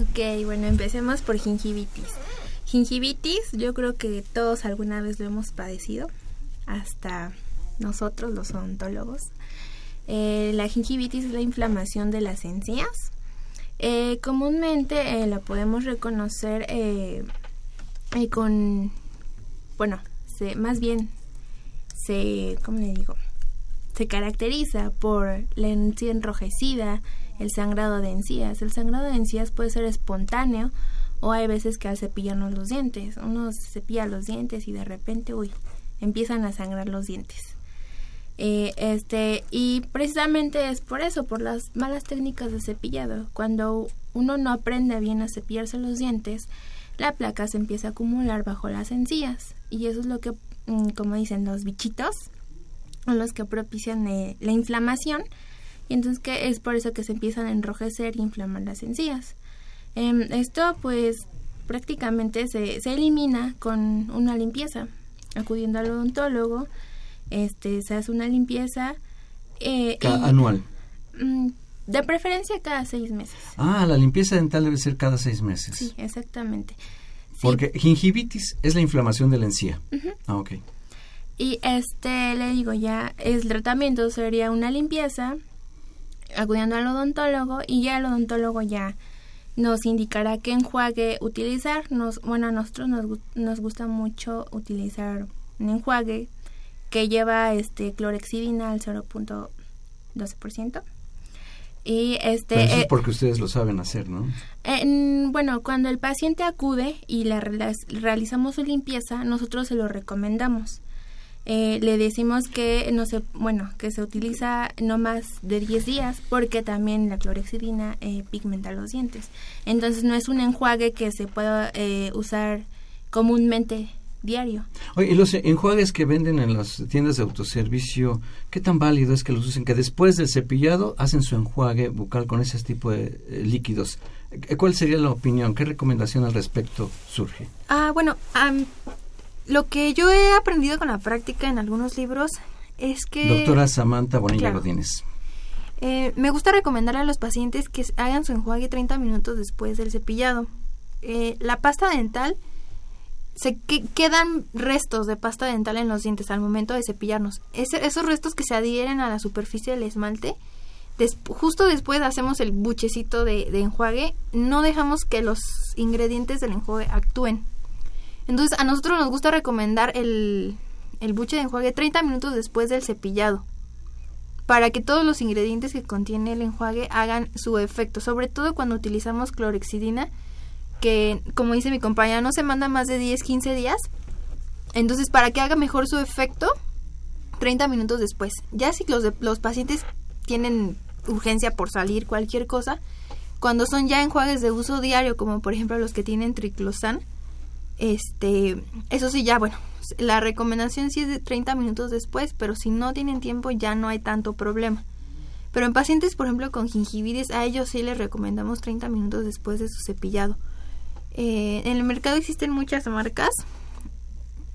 Ok, bueno, empecemos por gingivitis. Gingivitis, yo creo que todos alguna vez lo hemos padecido, hasta nosotros los odontólogos. Eh, la gingivitis es la inflamación de las encías. Eh, comúnmente eh, la podemos reconocer con, bueno, se, más bien se, ¿cómo le digo? Se caracteriza por la encía enrojecida, el sangrado de encías. El sangrado de encías puede ser espontáneo o hay veces que al cepillarnos los dientes, uno se cepilla los dientes y de repente, uy, empiezan a sangrar los dientes. Eh, este y precisamente es por eso, por las malas técnicas de cepillado. Cuando uno no aprende bien a cepillarse los dientes, la placa se empieza a acumular bajo las encías y eso es lo que, mm, como dicen los bichitos, son los que propician eh, la inflamación y entonces que es por eso que se empiezan a enrojecer y inflamar las encías. Em, esto pues prácticamente se, se elimina con una limpieza, acudiendo al odontólogo, este se hace una limpieza eh, anual. Mm, de preferencia cada seis meses. Ah, la limpieza dental debe ser cada seis meses. Sí, exactamente. Porque gingivitis es la inflamación de la encía. Ah, ok. Y este, le digo ya, el tratamiento sería una limpieza acudiendo al odontólogo y ya el odontólogo ya nos indicará qué enjuague utilizar. Nos, bueno, a nosotros nos, nos gusta mucho utilizar un enjuague que lleva este clorexidina al 0.12%. Y este eso es eh, porque ustedes lo saben hacer, ¿no? bueno, cuando el paciente acude y la, realizamos su limpieza, nosotros se lo recomendamos. Eh, le decimos que no se, bueno, que se utiliza no más de 10 días porque también la clorexidina eh, pigmenta los dientes. Entonces no es un enjuague que se pueda eh, usar comúnmente diario. Oye, y los enjuagues que venden en las tiendas de autoservicio, ¿qué tan válido es que los usen? Que después del cepillado hacen su enjuague bucal con ese tipo de líquidos. ¿Cuál sería la opinión? ¿Qué recomendación al respecto surge? Ah, bueno, lo que yo he aprendido con la práctica en algunos libros es que... Doctora Samantha Bonilla Godínez. Eh, me gusta recomendarle a los pacientes que hagan su enjuague 30 minutos después del cepillado. Eh, la pasta dental, se quedan restos de pasta dental en los dientes al momento de cepillarnos. esos restos que se adhieren a la superficie del esmalte, justo después hacemos el buchecito de, de enjuague, no dejamos que los ingredientes del enjuague actúen entonces, a nosotros nos gusta recomendar el, el buche de enjuague 30 minutos después del cepillado para que todos los ingredientes que contiene el enjuague hagan su efecto, sobre todo cuando utilizamos clorexidina, que como dice mi compañera, no se manda más de 10, 15 días. Entonces, para que haga mejor su efecto, 30 minutos después. Ya si los, los pacientes tienen urgencia por salir, cualquier cosa, cuando son ya enjuagues de uso diario, como por ejemplo los que tienen triclosan, este, eso sí, ya, bueno, la recomendación sí es de 30 minutos después, pero si no tienen tiempo ya no hay tanto problema. Pero en pacientes, por ejemplo, con gingivitis, a ellos sí les recomendamos 30 minutos después de su cepillado. Eh, en el mercado existen muchas marcas.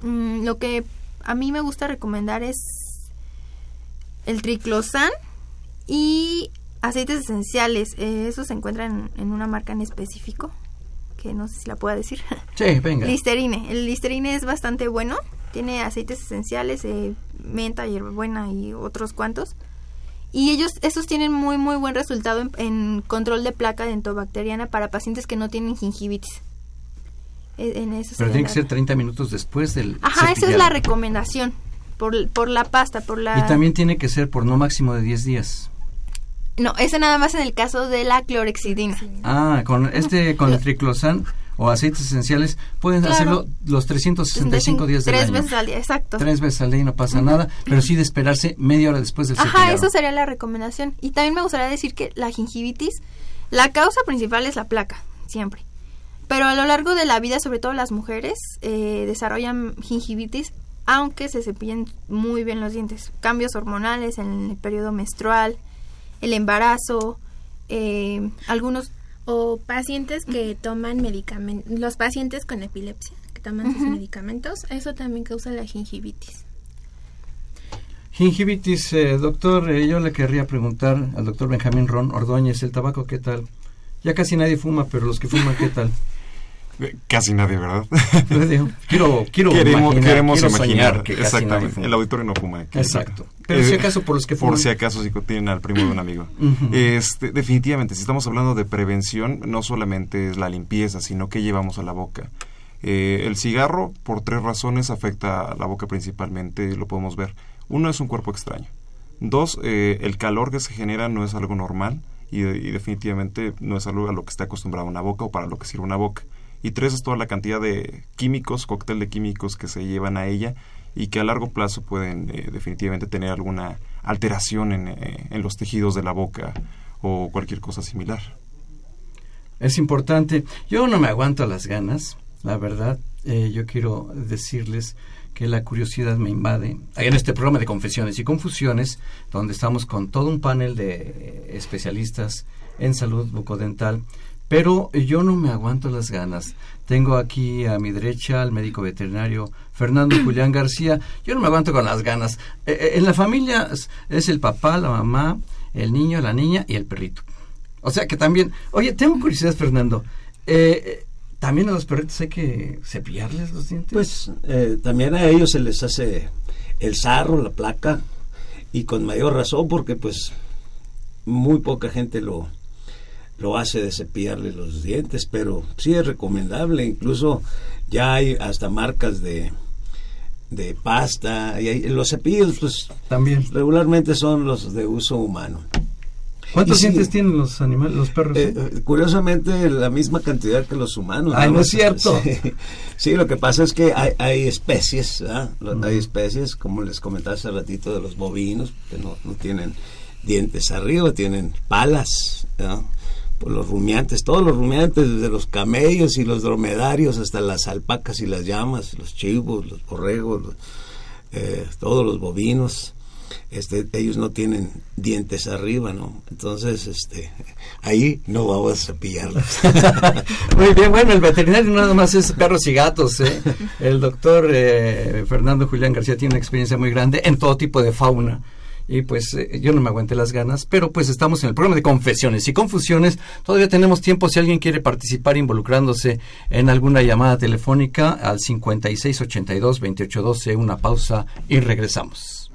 Mm, lo que a mí me gusta recomendar es el triclosan y aceites esenciales. Eh, esos se encuentran en una marca en específico que no sé si la pueda decir. *laughs* Sí, venga. Listerine. El Listerine es bastante bueno. Tiene aceites esenciales, eh, menta, hierbabuena y otros cuantos. Y ellos, esos tienen muy, muy buen resultado en, control de placa dentobacteriana para pacientes que no tienen gingivitis. E, en eso Pero tiene que ser 30 minutos después del Ajá, esa es la recomendación. Por, por la pasta, por la... Y también tiene que ser por no máximo de 10 días. No, ese nada más en el caso de la clorexidina. Ah, con este, con el triclosan o aceites esenciales, pueden hacerlo los 365 días del año. Tres veces al día, exacto. Tres veces al día y no pasa nada, pero sí de esperarse media hora después del Ajá, eso sería la recomendación. Y también me gustaría decir que la gingivitis, la causa principal es la placa, siempre. Pero a lo largo de la vida, sobre todo las mujeres, eh, desarrollan gingivitis aunque se cepillen muy bien los dientes. Cambios hormonales en el periodo menstrual, el embarazo, eh, algunos... O pacientes que toman medicamentos, los pacientes con epilepsia que toman sus medicamentos, eso también causa la gingivitis. Gingivitis, eh, doctor, eh, yo le querría preguntar al doctor Benjamín Ron Ordóñez, ¿el tabaco qué tal? Ya casi nadie fuma, pero los que fuman, ¿qué tal? Casi nadie, ¿verdad? *laughs* quiero, quiero queremos, imaginar, queremos imaginar que exactamente. El auditorio no fuma. Exacto. Pero si acaso por los que fuman. Por si acaso si tienen al primo de un amigo. *clears throat* este, definitivamente, si estamos hablando de prevención, no solamente es la limpieza, sino que llevamos a la boca. Eh, el cigarro, por tres razones, afecta a la boca principalmente, lo podemos ver. Uno es un cuerpo extraño. Dos, eh, el calor que se genera no es algo normal y, y definitivamente no es algo a lo que está acostumbrada una boca o para lo que sirve una boca y tres es toda la cantidad de químicos, cóctel de químicos que se llevan a ella y que a largo plazo pueden eh, definitivamente tener alguna alteración en, eh, en, los tejidos de la boca o cualquier cosa similar. Es importante. Yo no me aguanto las ganas, la verdad. Eh, yo quiero decirles que la curiosidad me invade. En este programa de confesiones y confusiones, donde estamos con todo un panel de especialistas en salud bucodental, pero yo no me aguanto las ganas. Tengo aquí a mi derecha al médico veterinario Fernando *clears throat* Julián García. Yo no me aguanto con las ganas. Eh, eh, en la familia es el papá, la mamá, el niño, la niña y el perrito. O sea que también... Oye, tengo curiosidad, Fernando. Eh, ¿También a los perritos hay que cepillarles los dientes? Pues también a ellos se les hace el sarro, la placa, y con mayor razón porque pues muy poca gente lo, lo hace de cepillarle los dientes, pero sí es recomendable, incluso ya hay hasta marcas de, de pasta y los cepillos pues también regularmente son los de uso humano. ¿Cuántos dientes tienen los animales, los perros? Eh, curiosamente, la misma cantidad que los humanos. Ay, no, es cierto. *laughs* Sí. lo que pasa es que hay, hay especies, hay especies, como les comentaba hace ratito, de los bovinos, que no, no tienen dientes arriba, tienen palas, por los rumiantes, todos los rumiantes, desde los camellos y los dromedarios hasta las alpacas y las llamas, los chivos, los borregos, eh, todos los bovinos, este, ellos no tienen dientes arriba, ¿no? Entonces, este, ahí no vamos a pillarlos. *laughs* Muy bien, bueno, el veterinario nada más es perros y gatos, ¿eh? *laughs* El doctor eh, Fernando Julián García tiene una experiencia muy grande en todo tipo de fauna y pues eh, yo no me aguanté las ganas, pero pues estamos en el programa de confesiones y confusiones. Todavía tenemos tiempo si alguien quiere participar involucrándose en alguna llamada telefónica al 5682 2812, una pausa y regresamos.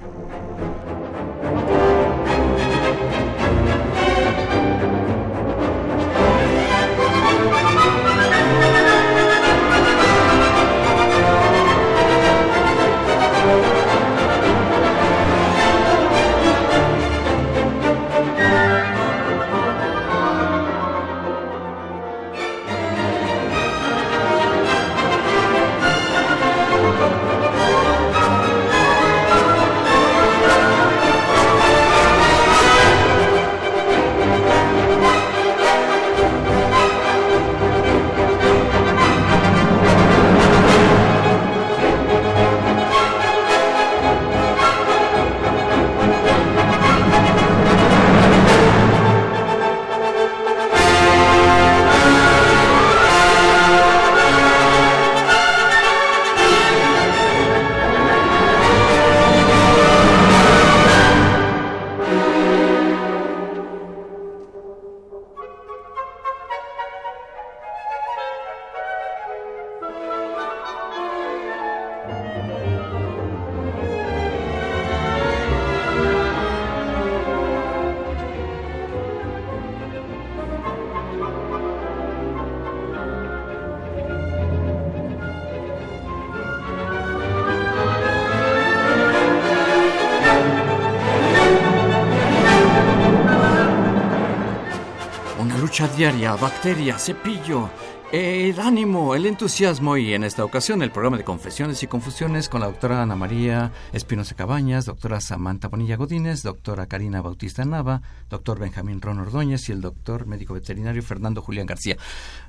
Bacteria, cepillo, el ánimo, el entusiasmo y en esta ocasión el programa de confesiones y confusiones con la doctora Ana María Espinosa Cabañas, doctora Samantha Bonilla Godínez, doctora Karina Bautista Nava, doctor Benjamín Ron Ordóñez y el doctor médico veterinario Fernando Julián García.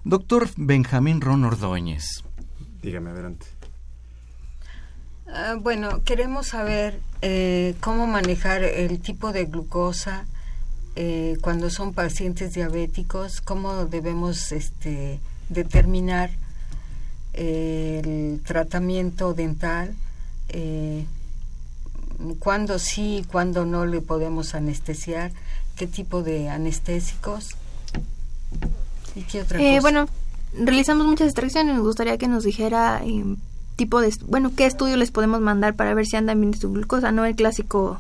Doctor Benjamín Ron Ordóñez. Dígame, adelante. Ah, bueno, queremos saber eh, cómo manejar el tipo de glucosa eh, cuando son pacientes diabéticos, cómo debemos este, determinar eh, el tratamiento dental, eh, cuándo sí, cuándo no le podemos anestesiar, qué tipo de anestésicos y qué otra cosa. Bueno, realizamos muchas extracciones, nos gustaría que nos dijera tipo de, bueno, qué estudio les podemos mandar para ver si andan bien de su glucosa, no el clásico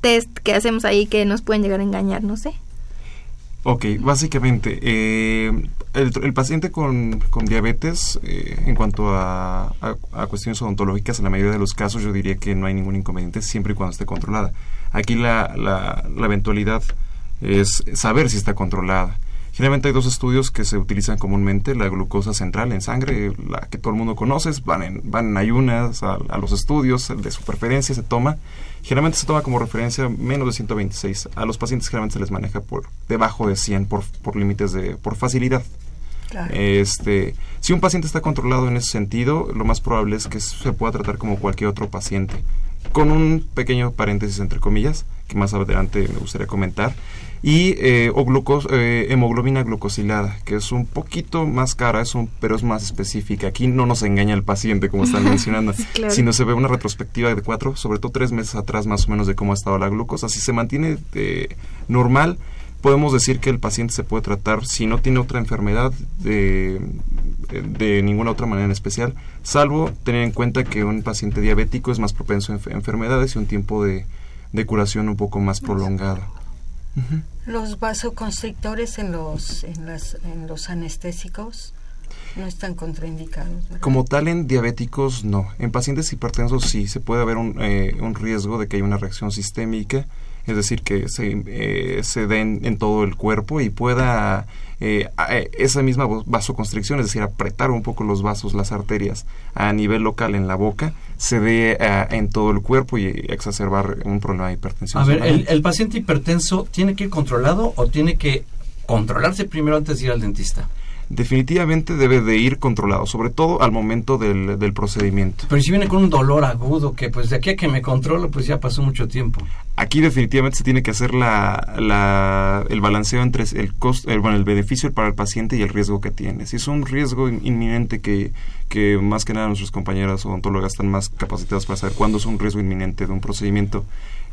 test que hacemos ahí que nos pueden llegar a engañar, no sé. Ok, básicamente, eh, el, paciente con, diabetes, eh, en cuanto a, cuestiones odontológicas, en la mayoría de los casos yo diría que no hay ningún inconveniente siempre y cuando esté controlada. Aquí la, la, la eventualidad es saber si está controlada. Generalmente hay dos estudios que se utilizan comúnmente, la glucosa central en sangre, la que todo el mundo conoce, van en, van en ayunas a, a los estudios, de su preferencia se toma, Generalmente se toma como referencia menos de 126. A los pacientes generalmente se les maneja por debajo de 100 por, por límites de por facilidad. Este, si un paciente está controlado en ese sentido, lo más probable es que se pueda tratar como cualquier otro paciente. Con un pequeño paréntesis entre comillas, que más adelante me gustaría comentar, y eh, o glucos, eh, hemoglobina glucosilada, que es un poquito más cara, es un, pero es más específica. Aquí no nos engaña el paciente, como están *laughs* mencionando, sino se ve una retrospectiva de cuatro, sobre todo tres meses atrás más o menos de cómo ha estado la glucosa. Si se mantiene eh, normal, podemos decir que el paciente se puede tratar si no tiene otra enfermedad de, de ninguna otra manera en especial, salvo tener en cuenta que un paciente diabético es más propenso a enfermedades y un tiempo de, de curación un poco más prolongado. Los vasoconstrictores en los, en, las, en los anestésicos no están contraindicados. Como tal, en diabéticos no. En pacientes hipertensos sí, se puede haber un, eh, un riesgo de que haya una reacción sistémica es decir, que se, eh, se den en todo el cuerpo y pueda eh, eh, esa misma vasoconstricción, es decir, apretar un poco los vasos, las arterias a nivel local en la boca, se dé en todo el cuerpo y exacerbar un problema de hipertensión. A ver, el, el paciente hipertenso tiene que ir controlado o tiene que controlarse primero antes de ir al dentista? Definitivamente debe de ir controlado, sobre todo al momento del, del, procedimiento. Pero si viene con un dolor agudo, que pues de aquí a que me controlo, pues ya pasó mucho tiempo. Aquí definitivamente se tiene que hacer la, la, el balanceo entre el, costo, el, bueno, el beneficio para el paciente y el riesgo que tiene. Si es un riesgo inminente que, que más que nada nuestros compañeras odontólogas están más capacitadas para saber cuándo es un riesgo inminente de un procedimiento,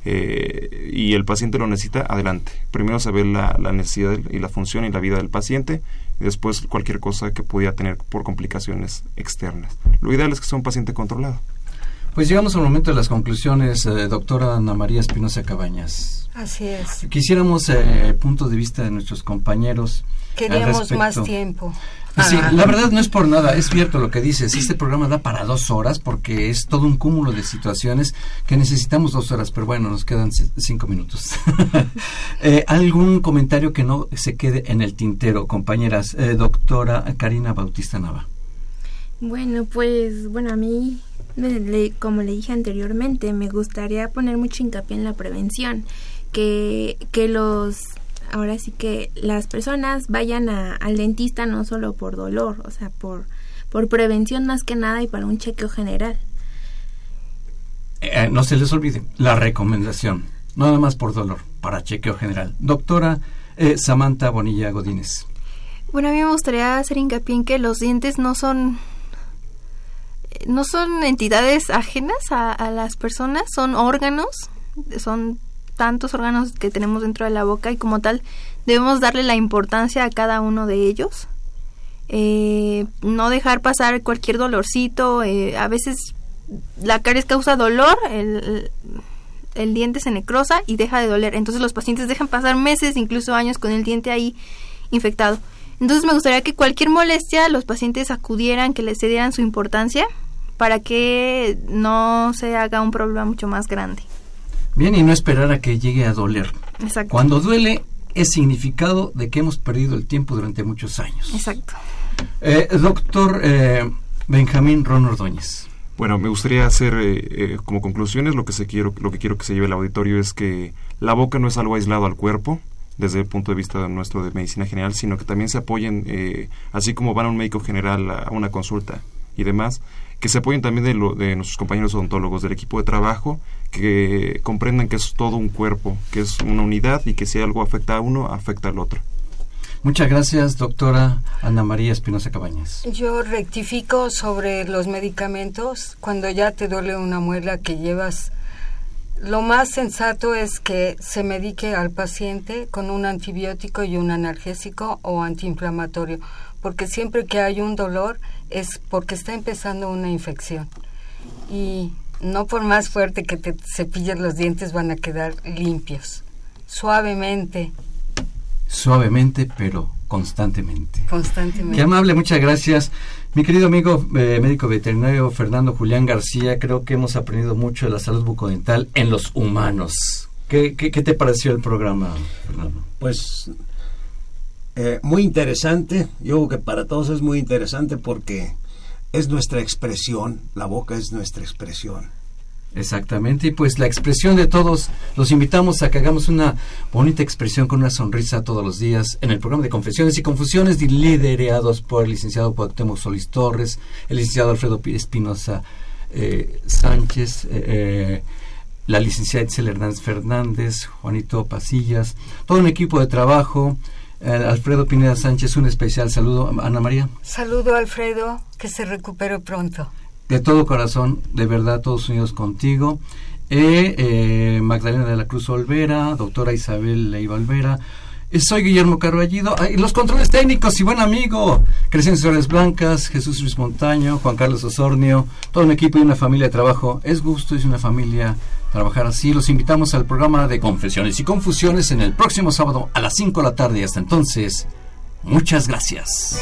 eh, y el paciente lo necesita, adelante. Primero ve la, la, necesidad y la función y la vida del paciente y después cualquier cosa que pudiera tener por complicaciones externas. Lo ideal es que sea un paciente controlado. Pues llegamos al momento de las conclusiones, eh, doctora Ana María Espinosa Cabañas. Así es. Quisiéramos eh, punto de vista de nuestros compañeros. Queríamos más tiempo. Sí, la verdad no es por nada, es cierto lo que dices. Este programa da para dos horas porque es todo un cúmulo de situaciones que necesitamos dos horas, pero bueno, nos quedan cinco minutos. *laughs* eh, ¿Algún comentario que no se quede en el tintero, compañeras? Eh, doctora Karina Bautista Nava. Bueno, pues, bueno, a mí, como le dije anteriormente, me gustaría poner mucho hincapié en la prevención, que, que los ahora sí que las personas vayan al dentista no solo por dolor, o sea, por, por prevención más que nada y para un chequeo general. Eh, no se les olvide la recomendación, nada más por dolor, para chequeo general. Doctora eh, Samantha Bonilla Godínez. Bueno, a mí me gustaría hacer hincapié en que los dientes no son no son entidades ajenas a, las personas, son órganos, son tantos órganos que tenemos dentro de la boca y como tal debemos darle la importancia a cada uno de ellos. Eh, no dejar pasar cualquier dolorcito. Eh, a veces la caries causa dolor, el, el diente se necrosa y deja de doler. Entonces los pacientes dejan pasar meses, incluso años con el diente ahí infectado. Entonces me gustaría que cualquier molestia los pacientes acudieran, que les dieran su importancia para que no se haga un problema mucho más grande. Bien, y no esperar a que llegue a doler. Exacto. Cuando duele es significado de que hemos perdido el tiempo durante muchos años. Exacto. Eh, doctor eh, Benjamín Ron Ordóñez. Bueno, me gustaría hacer eh, como conclusiones lo que se quiero, lo que quiero que se lleve el auditorio es que la boca no es algo aislado al cuerpo desde el punto de vista nuestro de medicina general, sino que también se apoyen, así como van a un médico general a una consulta y demás, que se apoyen también de, lo, de nuestros compañeros odontólogos, del equipo de trabajo, que comprendan que es todo un cuerpo, que es una unidad y que si algo afecta a uno, afecta al otro. Muchas gracias, doctora Ana María Espinosa Cabañas. Yo rectifico sobre los medicamentos. Cuando ya te duele una muela que llevas, lo más sensato es que se medique al paciente con un antibiótico y un analgésico o antiinflamatorio, porque siempre que hay un dolor es porque está empezando una infección. Y no por más fuerte que te cepilles los dientes van a quedar limpios. Suavemente. Suavemente, pero constantemente. Constantemente. Qué amable, muchas gracias. Mi querido amigo eh, médico veterinario Fernando Julián García, creo que hemos aprendido mucho de la salud bucodental en los humanos. ¿Qué, te pareció el programa, Fernando? Pues eh, muy interesante. Yo creo que para todos es muy interesante porque es nuestra expresión, la boca es nuestra expresión. Exactamente, y pues la expresión de todos, los invitamos a que hagamos una bonita expresión con una sonrisa todos los días en el programa de Confesiones y Confusiones liderados por el licenciado Cuauhtémoc Solís Torres, el licenciado Alfredo Espinosa eh, Sánchez, eh, eh, la licenciada Itzel Hernández Fernández, Juanito Pasillas, todo un equipo de trabajo, Alfredo Pineda Sánchez, un especial saludo. Ana María. Saludo, Alfredo, que se recupere pronto. De todo corazón, de verdad, todos unidos contigo. Eh, eh, Magdalena de la Cruz Olvera, doctora Isabel Leiva Olvera. soy Guillermo Carballido. los controles técnicos y buen amigo. Crescencia Suárez Blancas, Jesús Luis Montaño, Juan Carlos Osornio, todo un equipo y una familia de trabajo. Es gusto, es una familia trabajar así. Los invitamos al programa de Confesiones y Confusiones en el próximo sábado a las 5 de la tarde. Hasta entonces, muchas gracias.